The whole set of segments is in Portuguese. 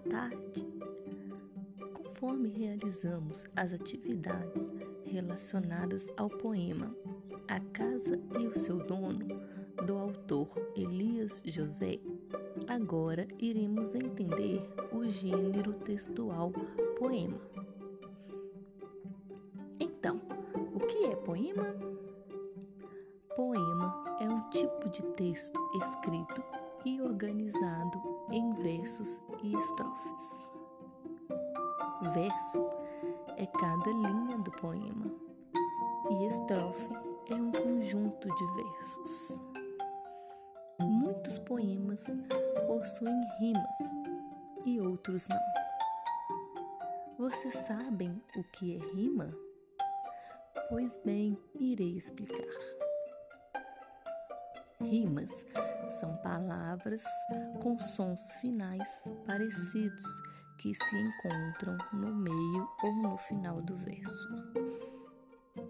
tarde. Conforme realizamos as atividades relacionadas ao poema A Casa e o Seu Dono, do autor Elias José, agora iremos entender o gênero textual poema. Então, o que é poema? Poema é um tipo de texto escrito e organizado em versos e estrofes. Verso é cada linha do poema e estrofe é um conjunto de versos. Muitos poemas possuem rimas e outros não. Vocês sabem o que é rima? Pois bem, irei explicar. Rimas são palavras com sons finais parecidos que se encontram no meio ou no final do verso.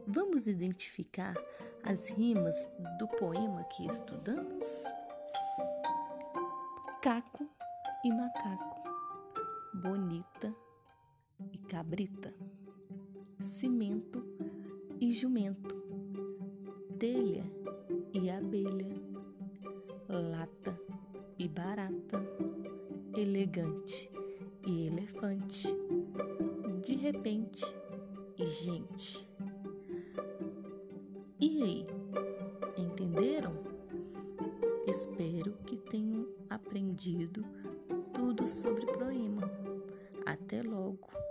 Vamos identificar as rimas do poema que estudamos? Caco e macaco, bonita e cabrita, cimento e jumento, telha e abelha, lata e barata, elegante e elefante, de repente e gente. E aí, entenderam? Espero que tenham aprendido tudo sobre poema. Até logo!